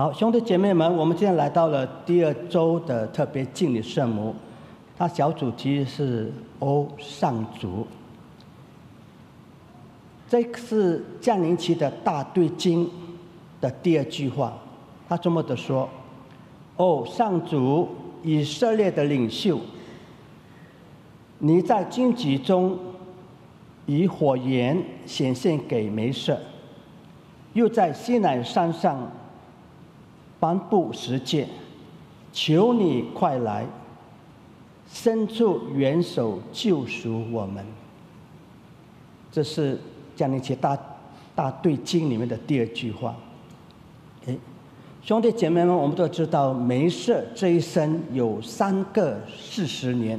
好，兄弟姐妹们，我们今天来到了第二周的特别敬礼圣母，它小主题是“欧上主”。这是降临期的大对经的第二句话，他这么的说：“哦，上主，以色列的领袖，你在荆棘中以火焰显现给梅瑟，又在西南山上。”颁布十诫，求你快来，伸出援手救赎我们。这是降临期大大对经里面的第二句话。哎，兄弟姐妹们，我们都知道，梅瑟这一生有三个四十年。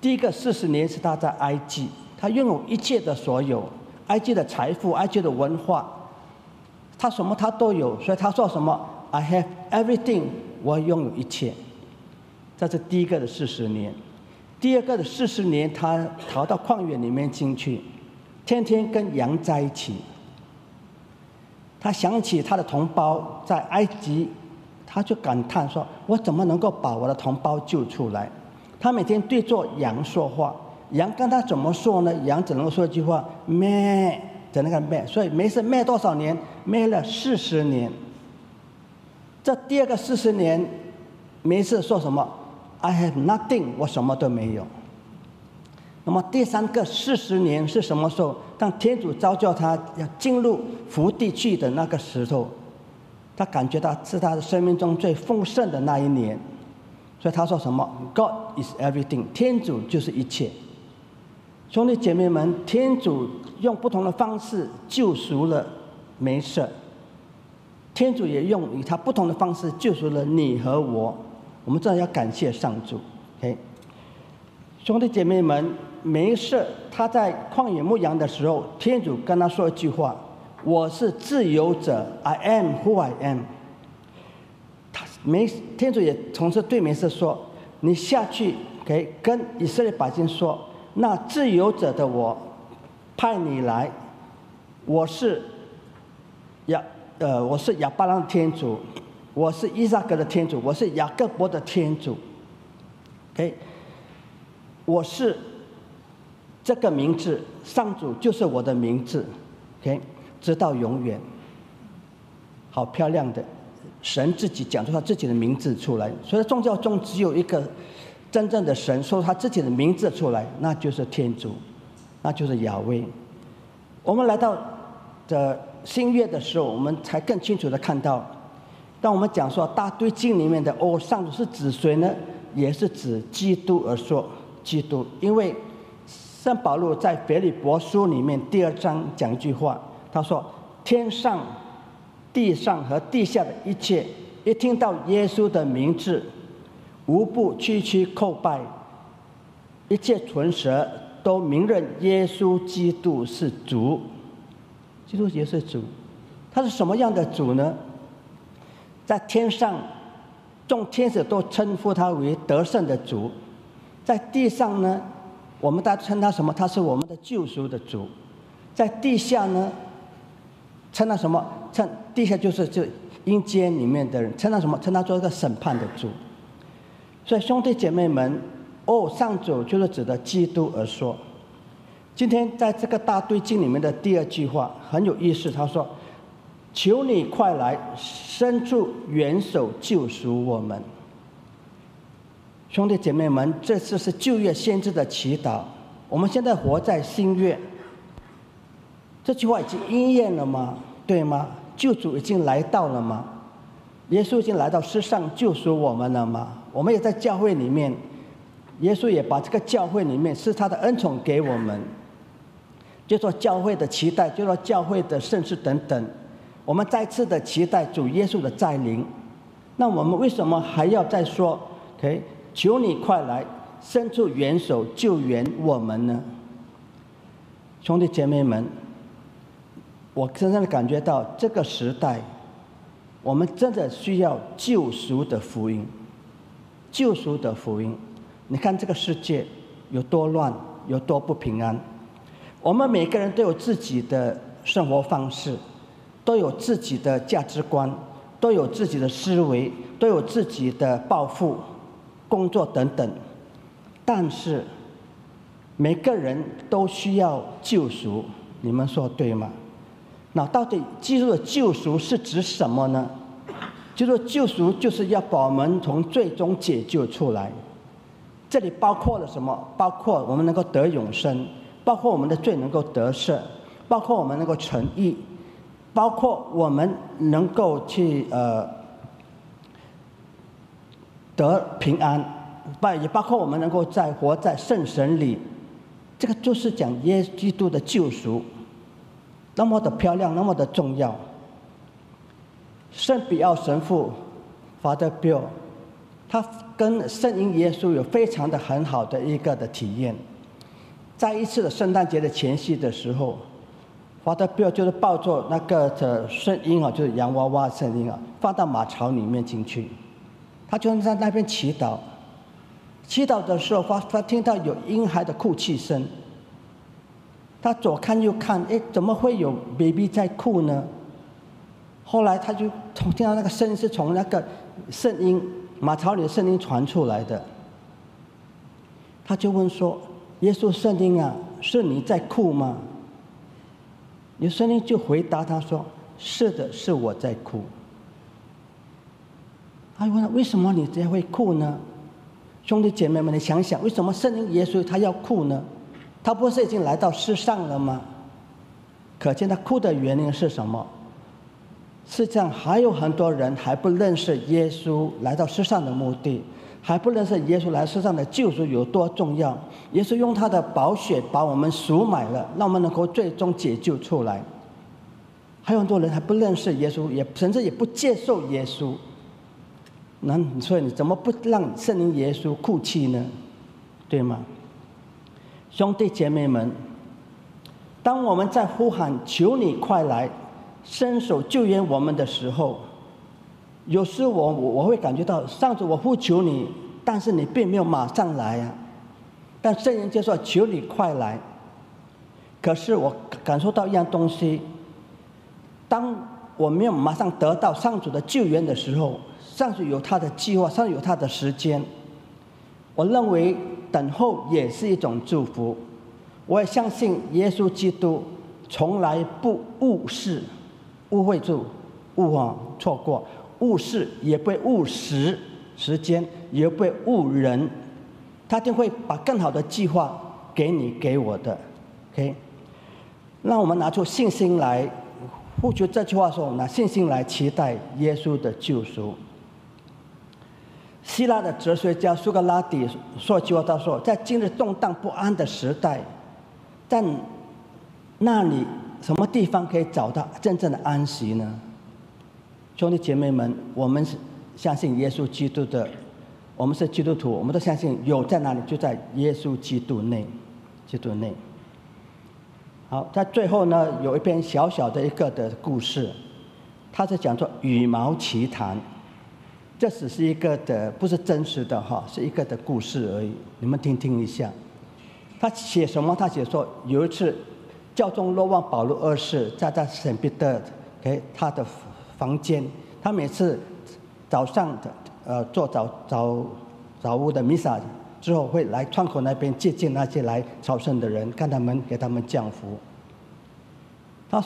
第一个四十年是他在埃及，他拥有一切的所有，埃及的财富，埃及的文化，他什么他都有，所以他做什么？I have everything，我拥有一切。这是第一个的四十年，第二个的四十年，他逃到旷野里面进去，天天跟羊在一起。他想起他的同胞在埃及，他就感叹说：“我怎么能够把我的同胞救出来？”他每天对着羊说话，羊跟他怎么说呢？羊只能说一句话：“咩”，只能够咩。所以没事咩多少年？咩了四十年。这第二个四十年，没事说什么？I have nothing，我什么都没有。那么第三个四十年是什么时候？当天主召叫他要进入福地去的那个时候，他感觉到是他的生命中最丰盛的那一年。所以他说什么？God is everything，天主就是一切。兄弟姐妹们，天主用不同的方式救赎了没事。天主也用与他不同的方式救赎了你和我，我们真的要感谢上主。OK，兄弟姐妹们，没事。他在旷野牧羊的时候，天主跟他说一句话：“我是自由者，I am who I am。”他没天主也同时对梅瑟说：“你下去给跟以色列百姓说，那自由者的我派你来，我是要。”呃，我是亚巴郎的天主，我是伊萨格的天主，我是雅各伯的天主。OK，我是这个名字，上主就是我的名字。OK，直到永远。好漂亮的，神自己讲出他自己的名字出来。所以宗教中只有一个真正的神说他自己的名字出来，那就是天主，那就是亚威。我们来到的。新月的时候，我们才更清楚的看到，当我们讲说大堆经里面的哦，上主是指谁呢？也是指基督而说基督，因为圣保禄在腓利伯书里面第二章讲一句话，他说：天上、地上和地下的一切，一听到耶稣的名字，无不屈屈叩拜，一切唇舌都明认耶稣基督是主。基督也是主，他是什么样的主呢？在天上，众天使都称呼他为得胜的主；在地上呢，我们大家称他什么？他是我们的救赎的主。在地下呢，称他什么？称地下就是就阴间里面的人，称他什么？称他做一个审判的主。所以兄弟姐妹们，哦，上主就是指的基督而说。今天在这个大对经里面的第二句话很有意思，他说：“求你快来，伸出援手救赎我们。”兄弟姐妹们，这次是旧约先知的祈祷。我们现在活在新月，这句话已经应验了吗？对吗？救主已经来到了吗？耶稣已经来到世上救赎我们了吗？我们也在教会里面，耶稣也把这个教会里面是他的恩宠给我们。就说教会的期待，就说教会的盛世等等，我们再次的期待主耶稣的再临。那我们为什么还要再说？OK，求你快来，伸出援手救援我们呢？兄弟姐妹们，我深深的感觉到这个时代，我们真的需要救赎的福音，救赎的福音。你看这个世界有多乱，有多不平安。我们每个人都有自己的生活方式，都有自己的价值观，都有自己的思维，都有自己的抱负、工作等等。但是每个人都需要救赎，你们说对吗？那到底基督的救赎是指什么呢？基督救赎就是要把我们从最终解救出来。这里包括了什么？包括我们能够得永生，包括我们的罪能够得赦，包括我们能够成义，包括我们能够去呃得平安，不也包括我们能够在活在圣神里。这个就是讲耶稣基督的救赎。那么的漂亮，那么的重要。圣比奥神父，Father Bill，他跟圣婴耶稣有非常的很好的一个的体验。在一次的圣诞节的前夕的时候，Father Bill 就是抱着那个的圣婴啊，就是洋娃娃圣婴啊，放到马槽里面进去。他就在那边祈祷，祈祷的时候，发发听到有婴孩的哭泣声。他左看右看，哎，怎么会有 baby 在哭呢？后来他就从听到那个声音是从那个圣婴马槽里的声音传出来的，他就问说：“耶稣圣经啊，是你在哭吗？”有圣婴就回答他说：“是的，是我在哭。”他问：“为什么你这样会哭呢？”兄弟姐妹们，你想想，为什么圣婴耶稣他要哭呢？他不是已经来到世上了吗？可见他哭的原因是什么？实际上还有很多人还不认识耶稣来到世上的目的，还不认识耶稣来世上的救赎有多重要。耶稣用他的宝血把我们赎买了，让我们能够最终解救出来。还有很多人还不认识耶稣，也甚至也不接受耶稣。那你说你怎么不让圣灵耶稣哭泣呢？对吗？兄弟姐妹们，当我们在呼喊“求你快来，伸手救援我们”的时候，有时我我我会感觉到，上主我呼求你，但是你并没有马上来啊。但圣人就说：“求你快来。”可是我感受到一样东西，当我没有马上得到上主的救援的时候，上主有他的计划，上主有他的时间。我认为。等候也是一种祝福，我也相信耶稣基督从来不误事，误会住，误啊错过，误事也被误时时间，也被误人，他定会把更好的计划给你给我的，OK，让我们拿出信心来，付出这句话说，拿信心来期待耶稣的救赎。希腊的哲学家苏格拉底说句话，他说：“在今日动荡不安的时代，在那里什么地方可以找到真正的安息呢？”兄弟姐妹们，我们是相信耶稣基督的，我们是基督徒，我们都相信有在哪里就在耶稣基督内，基督内。好，在最后呢，有一篇小小的一个的故事，它是讲做羽毛奇谈。这只是一个的，不是真实的哈，是一个的故事而已。你们听听一下，他写什么？他写说有一次，教宗若望保禄二世在在圣彼得给他的房间，他每次早上的呃做早早早屋的弥撒之后，会来窗口那边接见那些来朝圣的人，看他们给他们降福。他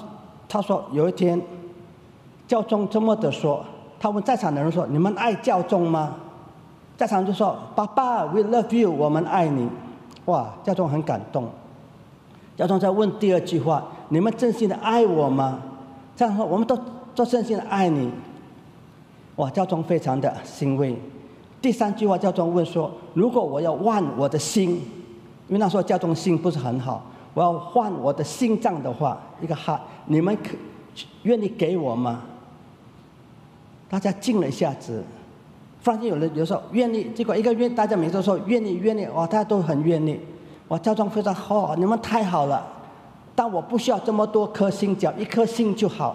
他说有一天，教宗这么的说。他问在场的人说：“你们爱教宗吗？”在场就说：“爸爸，We love you，我们爱你。”哇，教宗很感动。教宗在问第二句话：“你们真心的爱我吗？”这样说：“我们都做真心的爱你。”哇，教宗非常的欣慰。第三句话，教宗问说：“如果我要换我的心，因为那时候教宗心不是很好，我要换我的心脏的话，一个哈，你们可愿意给我吗？”大家静了一下子，发现有人有时候愿意，结果一个愿，大家每次都说愿意愿意，哇，大家都很愿意，哇，教宗非常好，你们太好了，但我不需要这么多颗心，只要一颗心就好。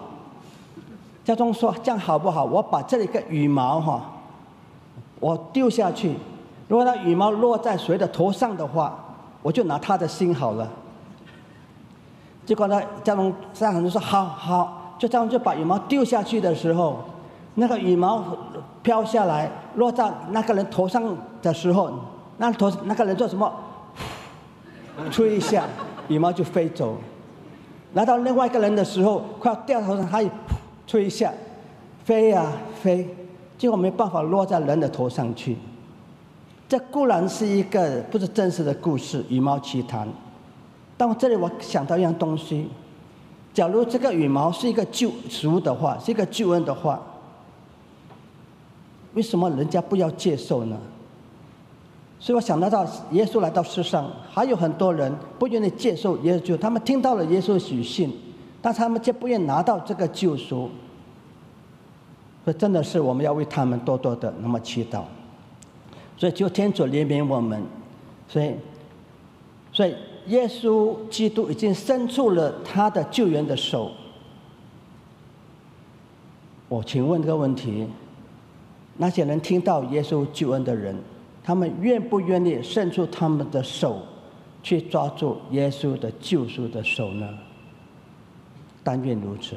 教宗说这样好不好？我把这一个羽毛哈，我丢下去，如果那羽毛落在谁的头上的话，我就拿他的心好了。结果呢，教宗三很多说好好，就这样就把羽毛丢下去的时候。那个羽毛飘下来落在那个人头上的时候，那头那个人做什么？吹一下，羽毛就飞走。拿到另外一个人的时候，快要掉头上，他也吹一下，飞呀飞，结果没办法落在人的头上去。这固然是一个不是真实的故事，羽毛奇谈。但我这里我想到一样东西：，假如这个羽毛是一个救赎的话，是一个救恩的话，为什么人家不要接受呢？所以我想到到耶稣来到世上，还有很多人不愿意接受耶稣，他们听到了耶稣的许信，但他们却不愿拿到这个救赎。所以真的是我们要为他们多多的那么祈祷。所以，求天主怜悯我们。所以，所以耶稣基督已经伸出了他的救援的手。我请问这个问题：那些人听到耶稣救恩的人，他们愿不愿意伸出他们的手，去抓住耶稣的救赎的手呢？但愿如此。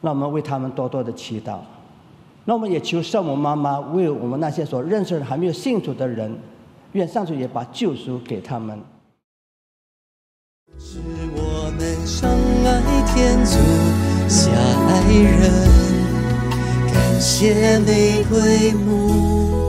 那我们为他们多多的祈祷。那我们也求圣母妈妈为我们那些所认识的还没有信主的人，愿上主也把救赎给他们。是我们相爱天主下爱人，感谢玫瑰母。